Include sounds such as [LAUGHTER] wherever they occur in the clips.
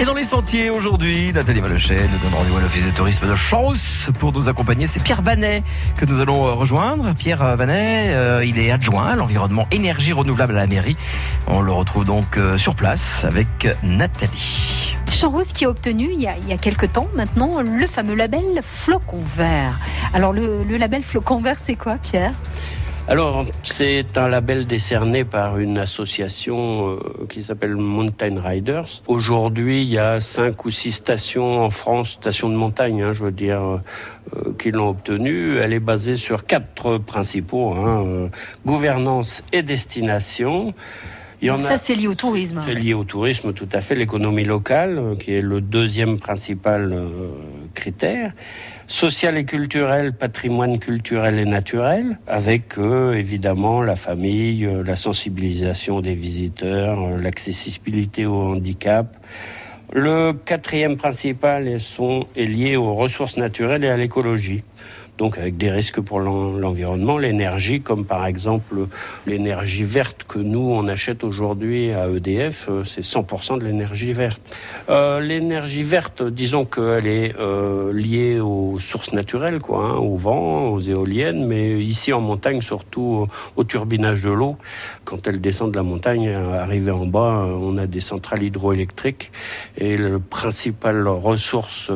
Et dans les sentiers aujourd'hui, Nathalie Malochet nous donne rendez-vous à l'Office de tourisme de Chance pour nous accompagner. C'est Pierre Vanet que nous allons euh, rejoindre. Pierre euh, Vanet, euh, il est adjoint à l'environnement énergie renouvelable à la mairie. On le retrouve donc sur place avec Nathalie. Champs qui a obtenu il y a, il quelques temps maintenant le fameux label Flocon Vert. Alors le label Flocon Vert, c'est quoi Pierre? Alors, c'est un label décerné par une association euh, qui s'appelle Mountain Riders. Aujourd'hui, il y a cinq ou six stations en France, stations de montagne, hein, je veux dire, euh, qui l'ont obtenu. Elle est basée sur quatre principaux hein, euh, gouvernance et destination. ça, c'est lié au tourisme. C'est lié au tourisme, tout à fait. L'économie locale, qui est le deuxième principal critère social et culturel, patrimoine culturel et naturel, avec euh, évidemment la famille, euh, la sensibilisation des visiteurs, euh, l'accessibilité au handicap. Le quatrième principal est lié aux ressources naturelles et à l'écologie donc avec des risques pour l'environnement, l'énergie, comme par exemple l'énergie verte que nous, on achète aujourd'hui à EDF, euh, c'est 100% de l'énergie verte. Euh, l'énergie verte, disons qu'elle est euh, liée aux sources naturelles, quoi, hein, au vent, aux éoliennes, mais ici en montagne, surtout au turbinage de l'eau. Quand elle descend de la montagne, arrivée en bas, on a des centrales hydroélectriques et le principal ressource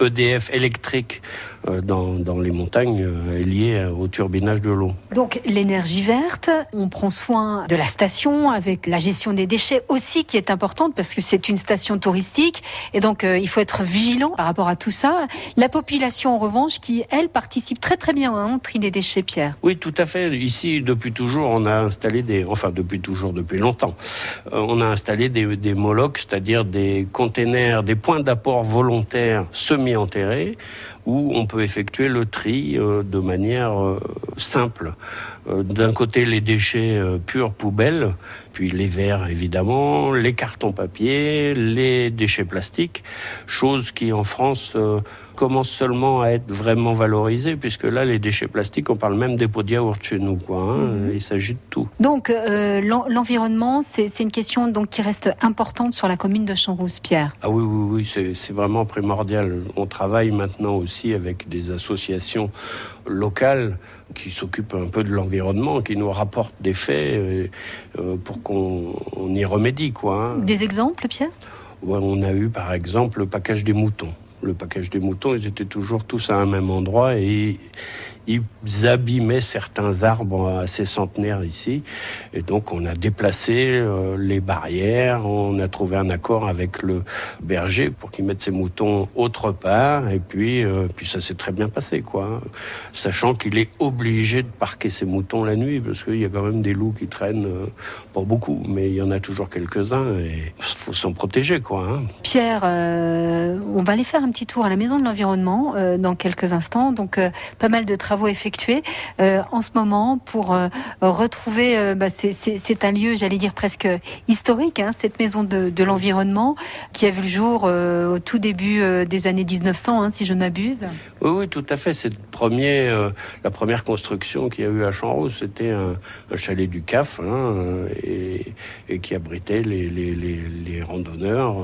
EDF électrique euh, dans, dans, les montagnes euh, est lié au turbinage de l'eau. Donc l'énergie verte, on prend soin de la station avec la gestion des déchets aussi qui est importante parce que c'est une station touristique et donc euh, il faut être vigilant par rapport à tout ça. La population en revanche qui elle participe très très bien au tri des déchets Pierre. Oui tout à fait. Ici depuis toujours on a installé des enfin depuis toujours depuis longtemps on a installé des, des molocs c'est-à-dire des containers des points d'apport volontaires semi-enterrés où on peut effectuer le tri euh, de manière euh, simple. Euh, d'un côté, les déchets purs poubelles, puis les verres évidemment, les cartons papier, les déchets plastiques, chose qui en France commence seulement à être vraiment valorisée, puisque là, les déchets plastiques, on parle même des pots de yaourt chez nous. Quoi, hein. mhm. Il s'agit de tout. Donc, l'environnement, c'est une question donc, qui reste importante sur la commune de Champs-Pierre. Ah oui, oui, oui, c'est vraiment primordial. On travaille maintenant aussi avec des associations locales qui s'occupent un peu de l'environnement, qui nous rapportent des faits euh, euh, pour qu'on y remédie. Quoi, hein. Des exemples, Pierre? On a eu par exemple le package des moutons. Le package des moutons, ils étaient toujours tous à un même endroit et ils abîmaient certains arbres assez centenaires ici. Et donc on a déplacé euh, les barrières, on a trouvé un accord avec le berger pour qu'il mette ses moutons autre part. Et puis, euh, puis ça s'est très bien passé, quoi. Sachant qu'il est obligé de parquer ses moutons la nuit, parce qu'il y a quand même des loups qui traînent, euh, pas beaucoup, mais il y en a toujours quelques-uns et il faut s'en protéger, quoi. Hein. Pierre, on va aller faire un petit tour à la maison de l'environnement dans quelques instants. Donc pas mal de travaux effectués euh, en ce moment pour euh, retrouver. Euh, bah, c'est un lieu, j'allais dire presque historique, hein, cette maison de, l'environnement qui a vu le jour au tout début des années 1900, hein, si je ne m'abuse. Oui, oui, tout à fait. C'est premier, la première construction qu'il y a eu à Champs-Rose, c'était un, chalet du CAF hein, et, qui abritait les, randonneurs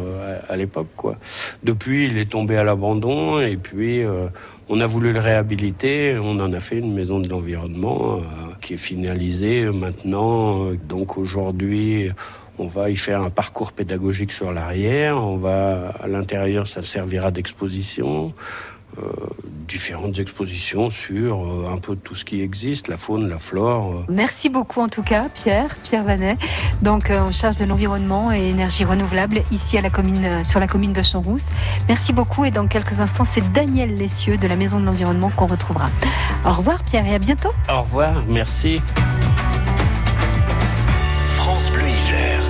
à, l'époque. Quoi. Depuis, il est tombé à l'abandon et puis on a voulu le réhabiliter, on en a fait une maison de l'environnement euh, qui est finalisée maintenant. Donc aujourd'hui, on va y faire un parcours pédagogique sur l'arrière, on va à l'intérieur, ça servira d'exposition. Euh, différentes expositions sur euh, un peu tout ce qui existe, la faune, la flore. Euh. Merci beaucoup en tout cas, Pierre, Pierre Vanet, donc en charge de l'environnement et énergie renouvelable ici à la commune, sur la commune de Champs-Rousse. Merci beaucoup et dans quelques instants, c'est Daniel Lessieux de la Maison de l'Environnement qu'on retrouvera. Au revoir Pierre et à bientôt. Au revoir, merci. France Bleu Isère.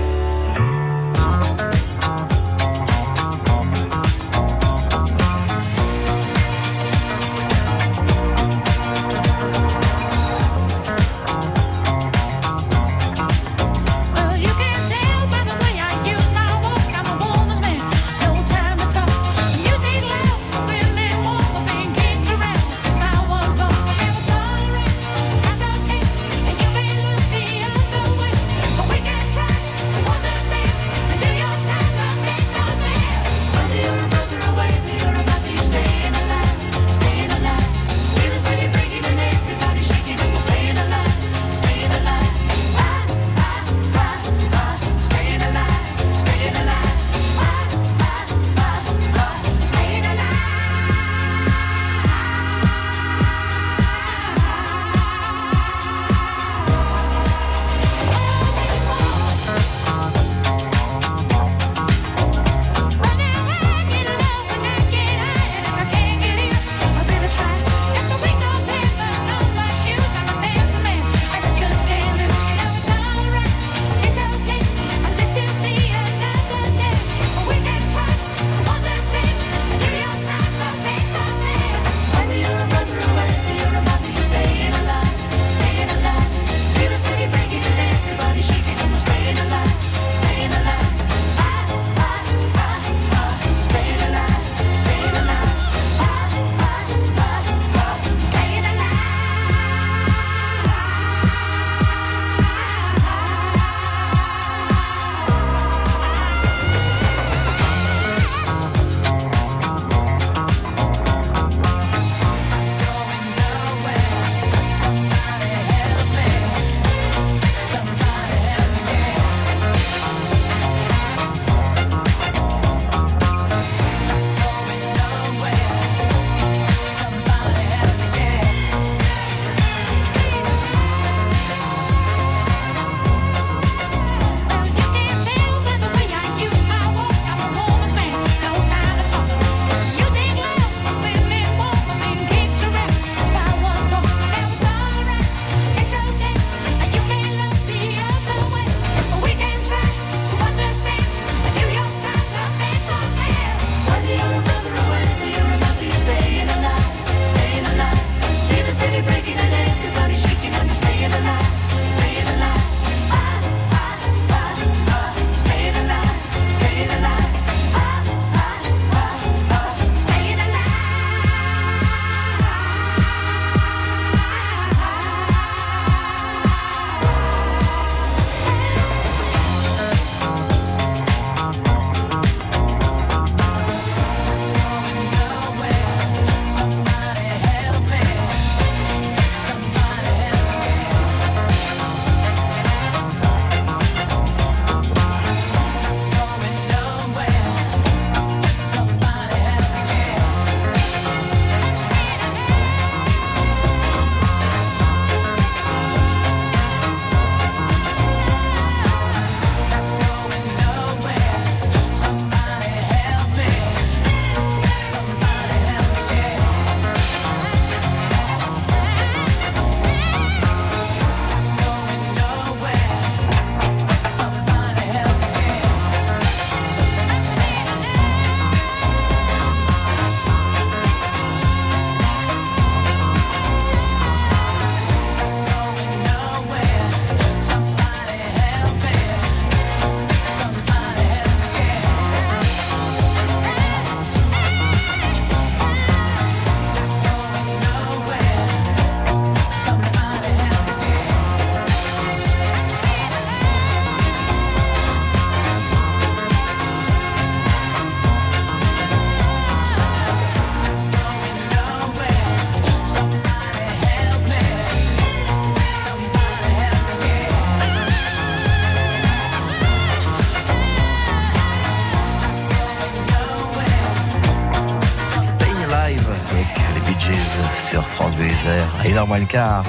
moins le quart.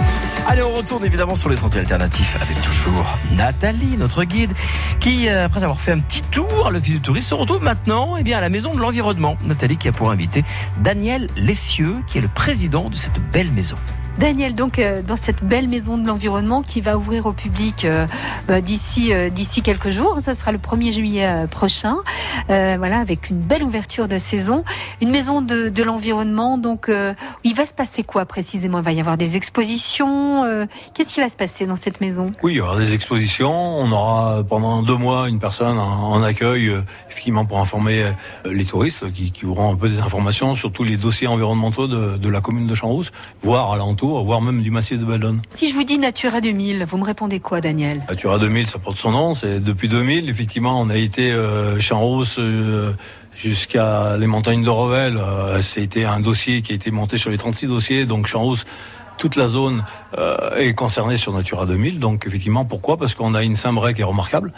Allez, on retourne évidemment sur les sentiers alternatifs avec toujours Nathalie, notre guide, qui, euh, après avoir fait un petit tour à l'office du tourisme, se retrouve maintenant eh bien, à la maison de l'environnement. Nathalie qui a pour invité Daniel Lessieux, qui est le président de cette belle maison. Daniel, donc euh, dans cette belle maison de l'environnement qui va ouvrir au public euh, bah, d'ici euh, d'ici quelques jours, ça sera le 1er juillet prochain. voilà, avec une belle ouverture de saison, une maison de, de l'environnement. Donc, il va se passer quoi précisément? Il va y avoir des expositions. Qu'est-ce qui va se passer dans cette maison? Oui, il y aura des expositions. On aura pendant deux mois une personne en, accueil, effectivement, pour informer les touristes qui, auront un peu des informations sur tous les dossiers environnementaux de, la commune de Champs-Rousse, voire à voire même du massif de Ballon. Si je vous dis Natura 2000, vous me répondez quoi, Daniel? Natura 2000, ça porte son nom. C'est depuis 2000, effectivement, on a été euh, euh, jusqu'à les montagnes de Revel. Euh, C'était un dossier qui a été monté sur les 36 dossiers, donc Champs-Rousse toute la zone euh, est concernée sur Natura 2000. Donc effectivement, pourquoi? Parce qu'on a une cymbrée qui est remarquable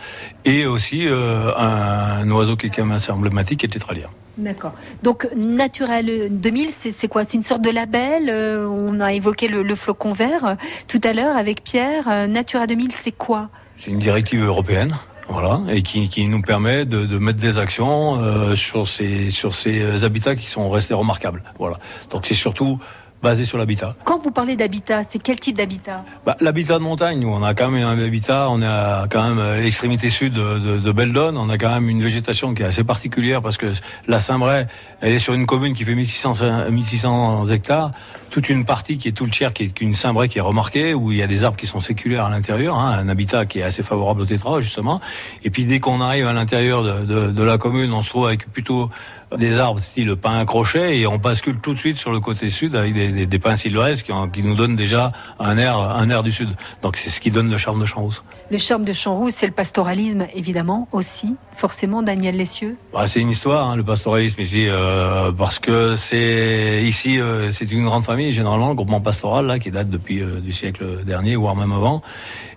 et aussi euh, un, oiseau qui est quand même assez emblématique, qui est tétralia. D'accord. Donc Natura 2000, c'est quoi? C'est une sorte de label. Euh, on a évoqué le, flocon vert tout à l'heure avec Pierre. Natura 2000, c'est quoi? C'est une directive européenne. Voilà, et qui, qui nous permet de, de mettre des actions sur ces sur ces habitats qui sont restés remarquables. Voilà. Donc c'est surtout basé sur l'habitat. Quand vous parlez d'habitat, c'est quel type d'habitat? Bah, L'habitat de montagne, nous, on a quand même un habitat, on a quand même l'extrémité sud de, de, de Beldon, on a quand même une végétation qui est assez particulière parce que la Saint-Bray, elle est sur une commune qui fait 1600, 1600 hectares, toute une partie qui est tout le tiers, qui est une Saint-Bray qui est remarquée, où il y a des arbres qui sont séculaires à l'intérieur, hein, un habitat qui est assez favorable au tétra, justement. Et puis dès qu'on arrive à l'intérieur de, de, de la commune, on se trouve avec plutôt des arbres style pin crochet et on bascule tout de suite sur le côté sud avec des, des, des pins sylvestres qui, qui, nous donnent déjà un air, un air du sud. Donc c'est ce qui donne le charme de Champs-Rousse. Le charme de Champs-Rousse, c'est le pastoralisme évidemment aussi, forcément Daniel Lessieux. Bah, c'est une histoire, hein, le pastoralisme ici, euh, parce que c'est ici, euh, c'est une grande famille, généralement le groupement pastoral là qui date depuis euh, du siècle dernier, voire même avant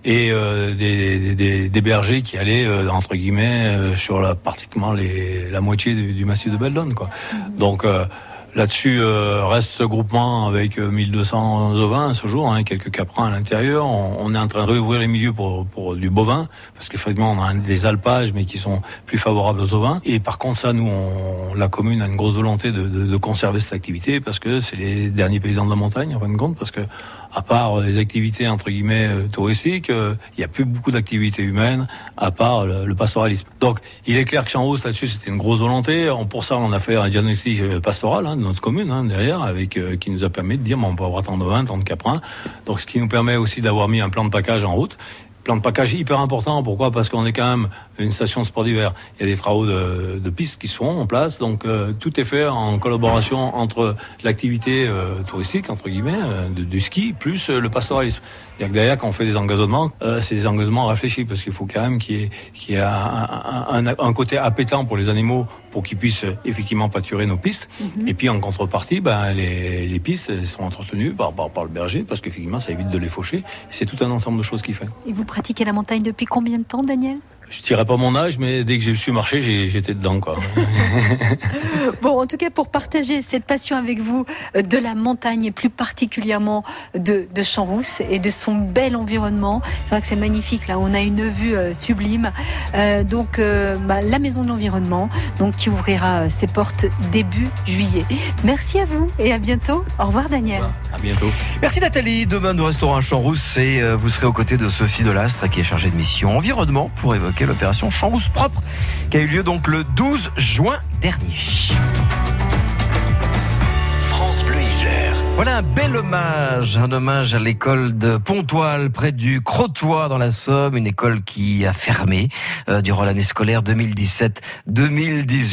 et euh, des, des, des, bergers qui allaient entre guillemets sur la, pratiquement les, la moitié du, du massif de Beldon quoi. Mmh. Donc Là-dessus euh, reste ce groupement avec 1200 ovins à ce jour, hein, quelques caprins à l'intérieur. On, est en train de réouvrir les milieux pour, pour du bovin, parce qu'effectivement on a des alpages, mais qui sont plus favorables aux ovins. Et par contre ça, nous, on, la commune a une grosse volonté de, de, de conserver cette activité, parce que c'est les derniers paysans de la montagne, en fin de compte, parce que à part les activités entre guillemets euh, touristiques, euh, il n'y a plus beaucoup d'activités humaines à part le, le, pastoralisme. Donc, il est clair que champs là-dessus, c'était une grosse volonté. Pour ça, on a fait un diagnostic euh, pastoral hein, de notre commune hein, derrière, avec qui nous a permis de dire, bon, on peut avoir tant de vins, tant de caprins. Donc, ce qui nous permet aussi d'avoir mis un plan de package en route plan de package hyper important. Pourquoi? Parce qu'on est quand même une station de sport d'hiver. Il y a des travaux de, de pistes qui sont en place, donc euh, tout est fait en collaboration entre l'activité euh, touristique entre guillemets euh, de, du ski plus le pastoralisme. Que derrière quand on fait des engagement, c'est des engagements réfléchis parce qu'il faut quand même qu'il y ait, qu'il y ait un, un, un, côté appétant pour les animaux pour qu'ils puissent effectivement pâturer nos pistes. Mm -hmm. Et puis en contrepartie, ben, les, les pistes sont entretenues par, par, par le berger parce qu'effectivement ça évite de les faucher. C'est tout un ensemble de choses qu'il fait. Et vous pratiquez la montagne depuis combien de temps, Daniel? Je dirais pas mon âge, mais dès que j'ai su marcher, j'étais dedans, quoi. [LAUGHS] bon, en tout cas, pour partager cette passion avec vous euh, de la montagne et plus particulièrement de, de Champs-Rousse et de son bel environnement. C'est vrai que c'est magnifique, là. On a une vue euh, sublime. Euh, donc, euh, bah, la maison de l'environnement, donc, qui ouvrira ses portes début juillet. Merci à vous et à bientôt. Au revoir, Daniel. À bientôt. Merci, Nathalie. Demain, nous resterons à Champs-Rousse et vous serez aux côtés de Sophie Delastre, qui est chargée de mission environnement pour évoquer l'opération Champs propre qui a eu lieu donc le 12 juin dernier. France Bleu Isère. Voilà un bel hommage, un hommage à l'école de Pontoile près du Crotoy dans la Somme, une école qui a fermé euh, durant l'année scolaire 2017-2018.